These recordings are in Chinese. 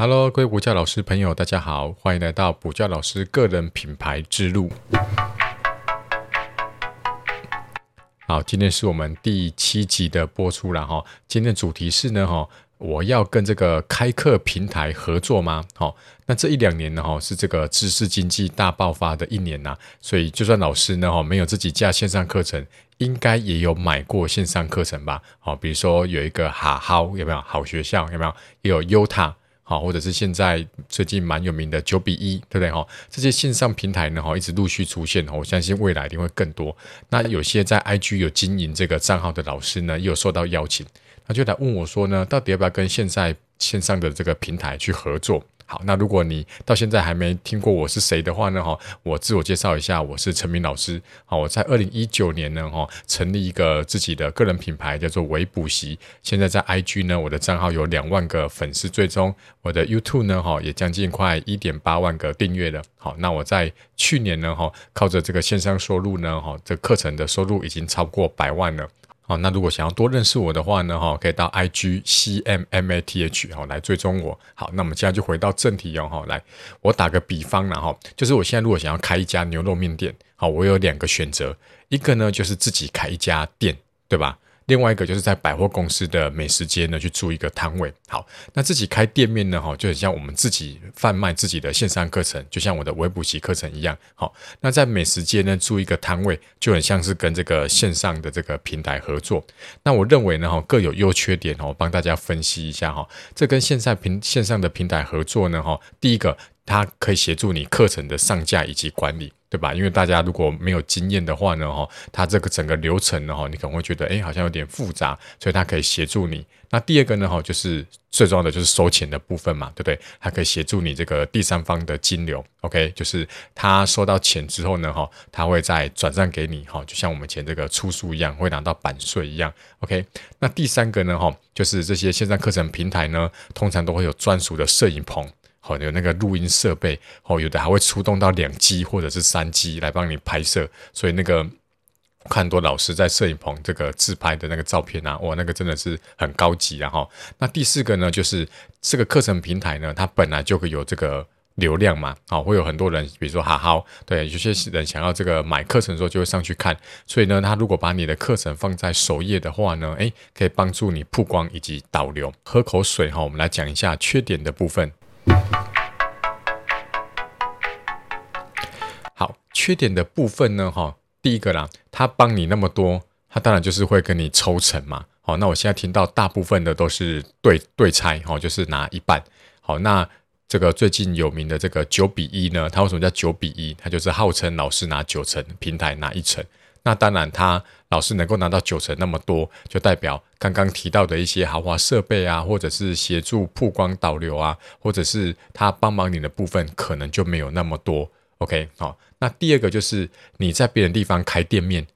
Hello，各位补教老师朋友，大家好，欢迎来到补教老师个人品牌之路。好，今天是我们第七集的播出了哈。今天的主题是呢哈，我要跟这个开课平台合作吗？好，那这一两年呢哈，是这个知识经济大爆发的一年呐，所以就算老师呢哈没有自己架线上课程，应该也有买过线上课程吧？好，比如说有一个哈好有没有好学校有没有？也有优塔。好，或者是现在最近蛮有名的九比一，对不对哈？这些线上平台呢，哈，一直陆续出现，我相信未来一定会更多。那有些在 IG 有经营这个账号的老师呢，也有受到邀请，他就来问我说呢，到底要不要跟现在线上的这个平台去合作？好，那如果你到现在还没听过我是谁的话呢？哈，我自我介绍一下，我是陈明老师。好，我在二零一九年呢，哈，成立一个自己的个人品牌，叫做微补习。现在在 IG 呢，我的账号有两万个粉丝追踪，我的 YouTube 呢，哈，也将近快一点八万个订阅了。好，那我在去年呢，哈，靠着这个线上收入呢，哈，这课程的收入已经超过百万了。好，那如果想要多认识我的话呢，哈，可以到 I G C M M A T H 哈来追踪我。好，那我们现在就回到正题哦，哈，来，我打个比方呢哈，就是我现在如果想要开一家牛肉面店，好，我有两个选择，一个呢就是自己开一家店，对吧？另外一个就是在百货公司的美食街呢去租一个摊位。好，那自己开店面呢，哈，就很像我们自己贩卖自己的线上课程，就像我的微补习课程一样。好，那在美食街呢租一个摊位，就很像是跟这个线上的这个平台合作。那我认为呢，哈，各有优缺点哦，帮大家分析一下哈。这跟线上平线上的平台合作呢，哈，第一个。它可以协助你课程的上架以及管理，对吧？因为大家如果没有经验的话呢，哈，它这个整个流程呢，哈，你可能会觉得，哎，好像有点复杂，所以它可以协助你。那第二个呢，哈，就是最重要的就是收钱的部分嘛，对不对？它可以协助你这个第三方的金流，OK，就是他收到钱之后呢，哈，他会再转账给你，哈，就像我们前这个出书一样，会拿到版税一样，OK。那第三个呢，哈，就是这些线上课程平台呢，通常都会有专属的摄影棚。哦，有那个录音设备，哦，有的还会出动到两机或者是三机来帮你拍摄，所以那个看多老师在摄影棚这个自拍的那个照片啊，哇，那个真的是很高级然后，那第四个呢，就是这个课程平台呢，它本来就会有这个流量嘛，好，会有很多人，比如说哈好，对，有些人想要这个买课程的时候就会上去看，所以呢，他如果把你的课程放在首页的话呢，诶，可以帮助你曝光以及导流。喝口水哈，我们来讲一下缺点的部分。缺点的部分呢，哈，第一个啦，他帮你那么多，他当然就是会跟你抽成嘛。好，那我现在听到大部分的都是对对拆，哈，就是拿一半。好，那这个最近有名的这个九比一呢，它为什么叫九比一？它就是号称老师拿九成，平台拿一成。那当然，他老师能够拿到九成那么多，就代表刚刚提到的一些豪华设备啊，或者是协助曝光导流啊，或者是他帮忙你的部分，可能就没有那么多。OK，好。那第二个就是你在别的地方开店面，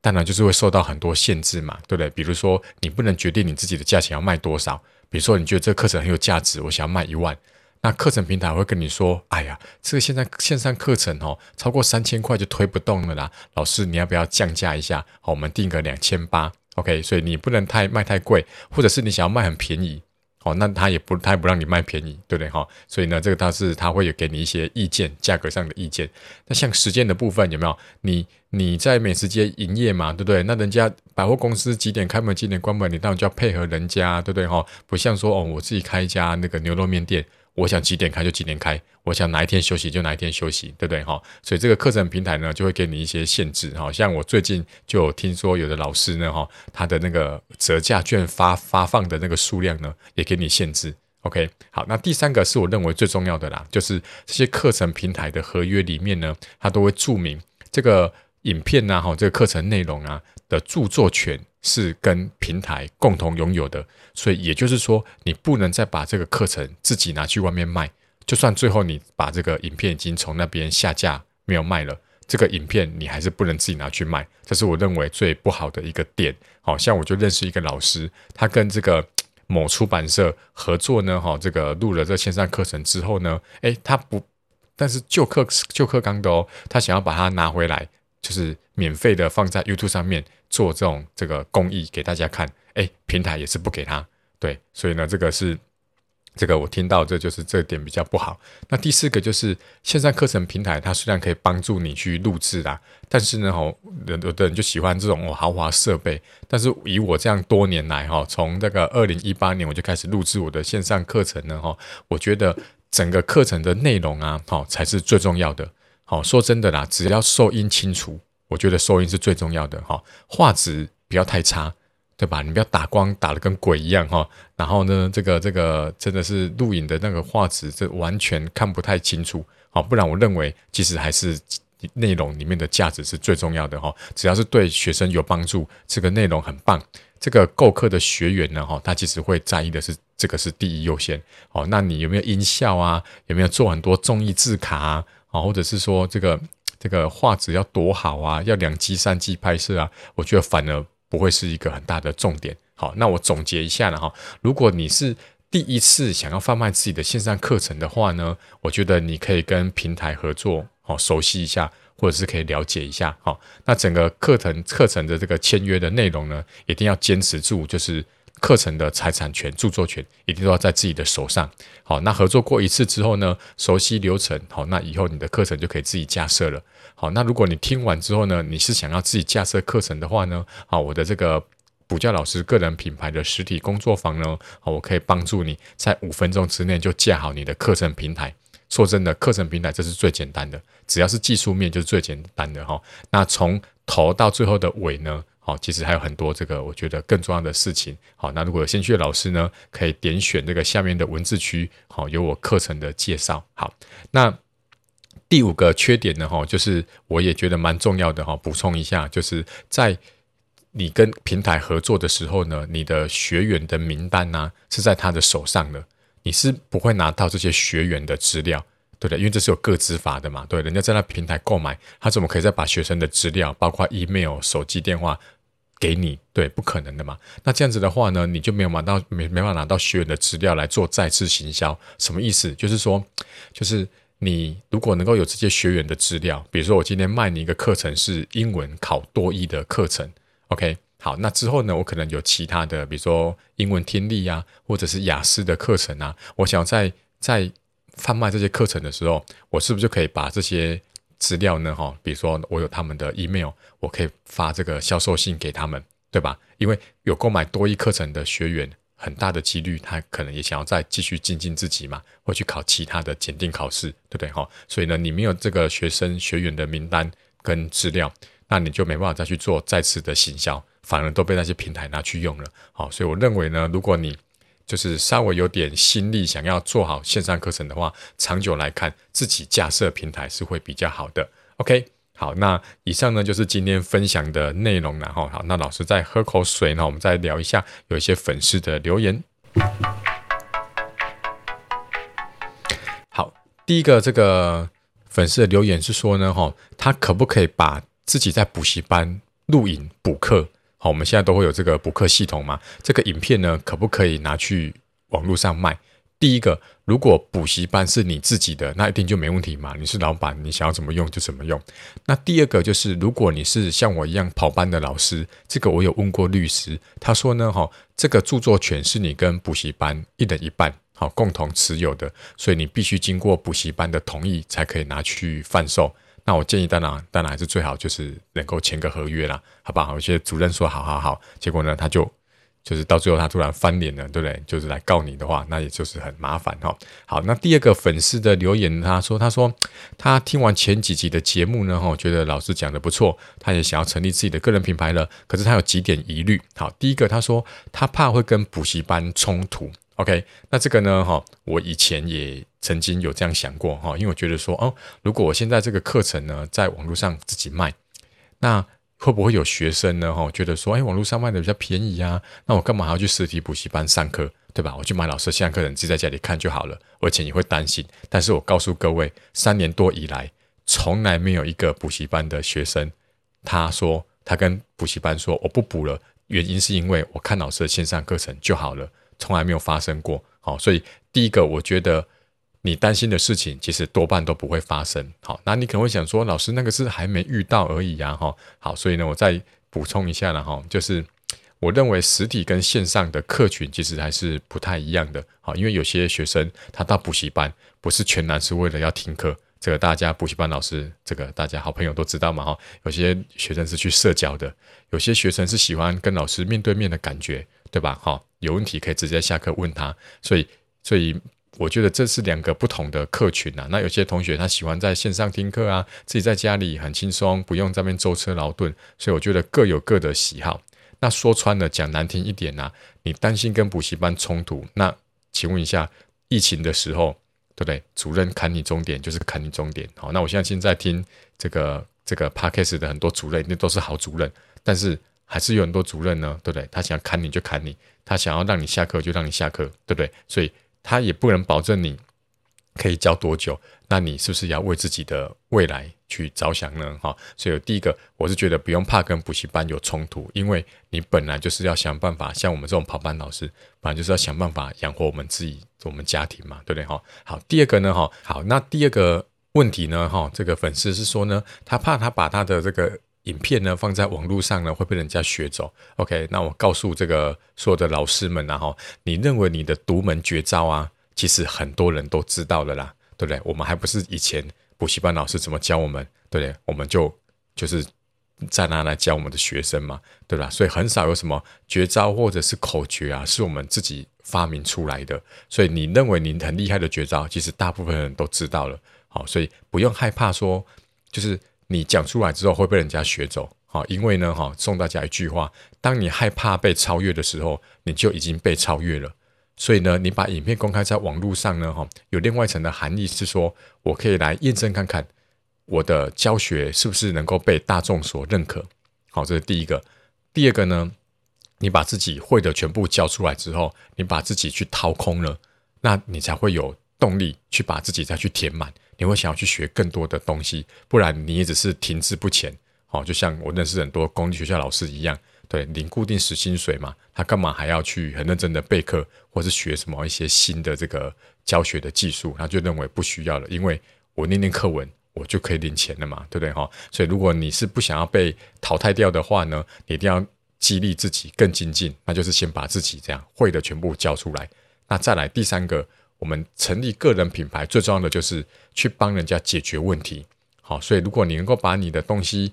当然就是会受到很多限制嘛，对不对？比如说你不能决定你自己的价钱要卖多少，比如说你觉得这个课程很有价值，我想要卖一万。那课程平台会跟你说：“哎呀，这个现在线上课程哦，超过三千块就推不动了啦。老师，你要不要降价一下？好，我们定个两千八，OK。所以你不能太卖太贵，或者是你想要卖很便宜，哦，那他也不他也不让你卖便宜，对不对？哈，所以呢，这个他是他会有给你一些意见，价格上的意见。那像时间的部分有没有？你你在美食街营业嘛，对不对？那人家百货公司几点开门，几点关门，你当然就要配合人家，对不对？哈，不像说哦，我自己开一家那个牛肉面店。我想几点开就几点开，我想哪一天休息就哪一天休息，对不对哈？所以这个课程平台呢，就会给你一些限制哈。像我最近就听说有的老师呢哈，他的那个折价券发发放的那个数量呢，也给你限制。OK，好，那第三个是我认为最重要的啦，就是这些课程平台的合约里面呢，它都会注明这个影片呐哈，这个课程内容啊的著作权。是跟平台共同拥有的，所以也就是说，你不能再把这个课程自己拿去外面卖。就算最后你把这个影片已经从那边下架没有卖了，这个影片你还是不能自己拿去卖。这是我认为最不好的一个点。好像我就认识一个老师，他跟这个某出版社合作呢，哈，这个录了这线上课程之后呢，诶，他不，但是旧课旧课纲的哦，他想要把它拿回来，就是免费的放在 YouTube 上面。做这种这个公益给大家看，哎，平台也是不给他，对，所以呢，这个是这个我听到，这就是这点比较不好。那第四个就是线上课程平台，它虽然可以帮助你去录制啦，但是呢，哦，有的人就喜欢这种哦豪华设备。但是以我这样多年来哈，从这个二零一八年我就开始录制我的线上课程呢，哈，我觉得整个课程的内容啊，好才是最重要的。好，说真的啦，只要收音清楚，我觉得收音是最重要的。哈，画质不要太差。对吧？你不要打光打的跟鬼一样哈，然后呢，这个这个真的是录影的那个画质，这完全看不太清楚。好，不然我认为其实还是内容里面的价值是最重要的哈。只要是对学生有帮助，这个内容很棒，这个购课的学员呢哈，他其实会在意的是这个是第一优先。好，那你有没有音效啊？有没有做很多综艺字卡啊？啊，或者是说这个这个画质要多好啊？要两 G 三 G 拍摄啊？我觉得反而。不会是一个很大的重点。好，那我总结一下了哈。如果你是第一次想要贩卖自己的线上课程的话呢，我觉得你可以跟平台合作，好熟悉一下，或者是可以了解一下。好，那整个课程课程的这个签约的内容呢，一定要坚持住，就是课程的财产权、著作权一定都要在自己的手上。好，那合作过一次之后呢，熟悉流程，好，那以后你的课程就可以自己架设了。好，那如果你听完之后呢，你是想要自己架设课程的话呢，好，我的这个补教老师个人品牌的实体工作坊呢，好，我可以帮助你在五分钟之内就架好你的课程平台。说真的，课程平台这是最简单的，只要是技术面就是最简单的哈。那从头到最后的尾呢，好，其实还有很多这个我觉得更重要的事情。好，那如果有兴趣的老师呢，可以点选这个下面的文字区，好，有我课程的介绍。好，那。第五个缺点呢，哈，就是我也觉得蛮重要的哈。补充一下，就是在你跟平台合作的时候呢，你的学员的名单呢是在他的手上的，你是不会拿到这些学员的资料，对的，因为这是有个资法的嘛，对，人家在那平台购买，他怎么可以再把学生的资料，包括 email、手机电话给你？对，不可能的嘛。那这样子的话呢，你就没有拿到没没办法拿到学员的资料来做再次行销，什么意思？就是说，就是。你如果能够有这些学员的资料，比如说我今天卖你一个课程是英文考多一的课程，OK，好，那之后呢，我可能有其他的，比如说英文听力啊，或者是雅思的课程啊，我想在在贩卖这些课程的时候，我是不是就可以把这些资料呢？哈，比如说我有他们的 email，我可以发这个销售信给他们，对吧？因为有购买多一课程的学员。很大的几率，他可能也想要再继续精进自己嘛，或去考其他的检定考试，对不对哈？所以呢，你没有这个学生学员的名单跟资料，那你就没办法再去做再次的行销，反而都被那些平台拿去用了。好，所以我认为呢，如果你就是稍微有点心力，想要做好线上课程的话，长久来看，自己架设平台是会比较好的。OK。好，那以上呢就是今天分享的内容了哈。好，那老师再喝口水呢，我们再聊一下有一些粉丝的留言。好，第一个这个粉丝的留言是说呢，哈，他可不可以把自己在补习班录影补课？好，我们现在都会有这个补课系统嘛？这个影片呢，可不可以拿去网络上卖？第一个，如果补习班是你自己的，那一定就没问题嘛。你是老板，你想要怎么用就怎么用。那第二个就是，如果你是像我一样跑班的老师，这个我有问过律师，他说呢，哈，这个著作权是你跟补习班一人一半，好，共同持有的，所以你必须经过补习班的同意才可以拿去贩售。那我建议，当然，当然还是最好就是能够签个合约啦，好不好？有些主任说好好好，结果呢，他就。就是到最后他突然翻脸了，对不对？就是来告你的话，那也就是很麻烦哈。好，那第二个粉丝的留言，他说：“他说他听完前几集的节目呢，哈，觉得老师讲的不错，他也想要成立自己的个人品牌了。可是他有几点疑虑。好，第一个，他说他怕会跟补习班冲突。OK，那这个呢，哈，我以前也曾经有这样想过哈，因为我觉得说，哦，如果我现在这个课程呢，在网络上自己卖，那。会不会有学生呢？哈，觉得说，哎，网络上卖的比较便宜啊，那我干嘛还要去实体补习班上课，对吧？我去买老师线上课程，自己在家里看就好了。而且你会担心，但是我告诉各位，三年多以来，从来没有一个补习班的学生，他说他跟补习班说我不补了，原因是因为我看老师的线上课程就好了，从来没有发生过。好，所以第一个，我觉得。你担心的事情，其实多半都不会发生。好，那你可能会想说，老师那个是还没遇到而已呀，哈。好，所以呢，我再补充一下了哈，就是我认为实体跟线上的客群其实还是不太一样的。好，因为有些学生他到补习班不是全然是为了要听课，这个大家补习班老师，这个大家好朋友都知道嘛哈。有些学生是去社交的，有些学生是喜欢跟老师面对面的感觉，对吧？好，有问题可以直接下课问他。所以，所以。我觉得这是两个不同的客群啊。那有些同学他喜欢在线上听课啊，自己在家里很轻松，不用在那边舟车劳顿。所以我觉得各有各的喜好。那说穿了，讲难听一点啊，你担心跟补习班冲突，那请问一下，疫情的时候，对不对？主任砍你终点就是砍你终点。好，那我现在现在听这个这个 podcast 的很多主任，那都是好主任，但是还是有很多主任呢，对不对？他想砍你就砍你，他想要让你下课就让你下课，对不对？所以。他也不能保证你可以教多久，那你是不是要为自己的未来去着想呢？哈，所以第一个，我是觉得不用怕跟补习班有冲突，因为你本来就是要想办法，像我们这种跑班老师，本来就是要想办法养活我们自己、我们家庭嘛，对不对？哈，好，第二个呢，哈，好，那第二个问题呢，哈，这个粉丝是说呢，他怕他把他的这个。影片呢放在网络上呢会被人家学走。OK，那我告诉这个所有的老师们然后你认为你的独门绝招啊，其实很多人都知道了啦，对不对？我们还不是以前补习班老师怎么教我们，对不对？我们就就是在拿来教我们的学生嘛，对吧？所以很少有什么绝招或者是口诀啊，是我们自己发明出来的。所以你认为你很厉害的绝招，其实大部分人都知道了。好，所以不用害怕说，就是。你讲出来之后会被人家学走，好，因为呢，哈，送大家一句话：当你害怕被超越的时候，你就已经被超越了。所以呢，你把影片公开在网络上呢，哈，有另外一层的含义是说，我可以来验证看看我的教学是不是能够被大众所认可。好，这是第一个。第二个呢，你把自己会的全部教出来之后，你把自己去掏空了，那你才会有动力去把自己再去填满。你会想要去学更多的东西，不然你也只是停滞不前。好，就像我认识很多公立学校老师一样，对，领固定时薪水嘛，他干嘛还要去很认真的备课，或是学什么一些新的这个教学的技术？他就认为不需要了，因为我念念课文，我就可以领钱了嘛，对不对？哈，所以如果你是不想要被淘汰掉的话呢，你一定要激励自己更精进，那就是先把自己这样会的全部教出来。那再来第三个。我们成立个人品牌最重要的就是去帮人家解决问题，好，所以如果你能够把你的东西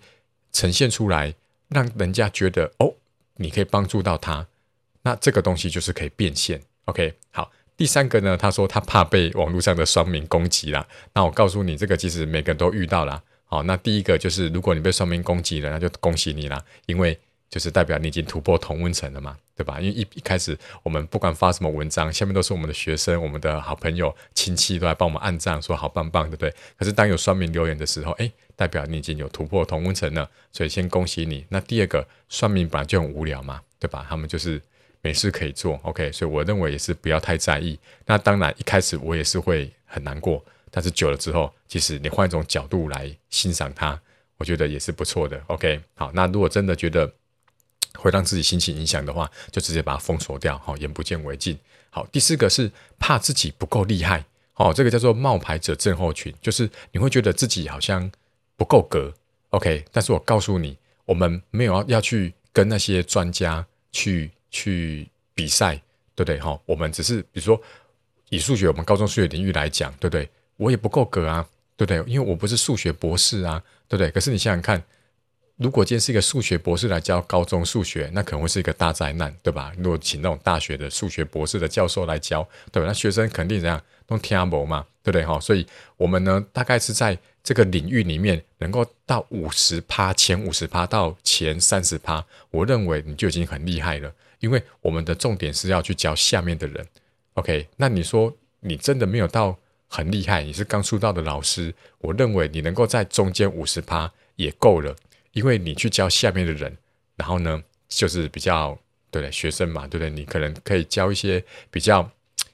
呈现出来，让人家觉得哦，你可以帮助到他，那这个东西就是可以变现。OK，好，第三个呢，他说他怕被网络上的双民攻击啦。那我告诉你，这个其实每个人都遇到了。好，那第一个就是如果你被双民攻击了，那就恭喜你啦，因为。就是代表你已经突破同温层了嘛，对吧？因为一一开始我们不管发什么文章，下面都是我们的学生、我们的好朋友、亲戚都来帮我们按赞，说好棒棒，对不对？可是当有算命留言的时候，哎，代表你已经有突破同温层了，所以先恭喜你。那第二个，算命本来就很无聊嘛，对吧？他们就是没事可以做，OK？所以我认为也是不要太在意。那当然一开始我也是会很难过，但是久了之后，其实你换一种角度来欣赏它，我觉得也是不错的，OK？好，那如果真的觉得，会让自己心情影响的话，就直接把它封锁掉，好，眼不见为净。好，第四个是怕自己不够厉害，好，这个叫做冒牌者症候群，就是你会觉得自己好像不够格，OK。但是我告诉你，我们没有要要去跟那些专家去去比赛，对不对？哈，我们只是比如说以数学，我们高中数学领域来讲，对不对？我也不够格啊，对不对？因为我不是数学博士啊，对不对？可是你想想看。如果今天是一个数学博士来教高中数学，那可能会是一个大灾难，对吧？如果请那种大学的数学博士的教授来教，对吧？那学生肯定怎样都听不嘛，对不对？哈，所以我们呢，大概是在这个领域里面能够到五十趴，前五十趴到前三十趴，我认为你就已经很厉害了。因为我们的重点是要去教下面的人，OK？那你说你真的没有到很厉害，你是刚出道的老师，我认为你能够在中间五十趴也够了。因为你去教下面的人，然后呢，就是比较对不对？学生嘛，对不对？你可能可以教一些比较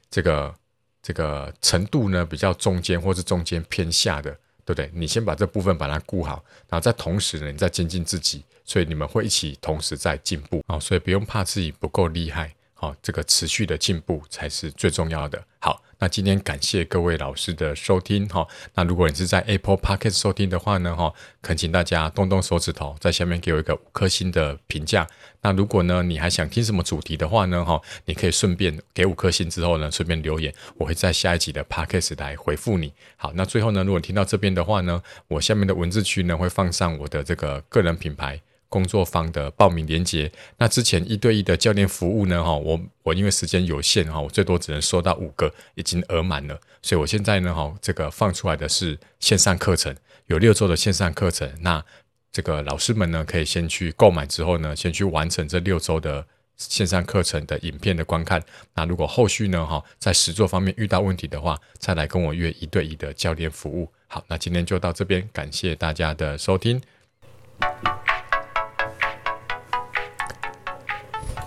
这个这个程度呢，比较中间或是中间偏下的，对不对？你先把这部分把它顾好，然后在同时呢，你再精进自己，所以你们会一起同时在进步啊。所以不用怕自己不够厉害好，这个持续的进步才是最重要的。好，那今天感谢各位老师的收听哈。那如果你是在 Apple Podcast 收听的话呢哈，恳请大家动动手指头，在下面给我一个五颗星的评价。那如果呢你还想听什么主题的话呢哈，你可以顺便给五颗星之后呢，顺便留言，我会在下一集的 Podcast 来回复你。好，那最后呢，如果听到这边的话呢，我下面的文字区呢会放上我的这个个人品牌。工作坊的报名链接。那之前一对一的教练服务呢？哈，我我因为时间有限哈，我最多只能收到五个，已经额满了。所以我现在呢，哈，这个放出来的是线上课程，有六周的线上课程。那这个老师们呢，可以先去购买之后呢，先去完成这六周的线上课程的影片的观看。那如果后续呢，哈，在实作方面遇到问题的话，再来跟我约一对一的教练服务。好，那今天就到这边，感谢大家的收听。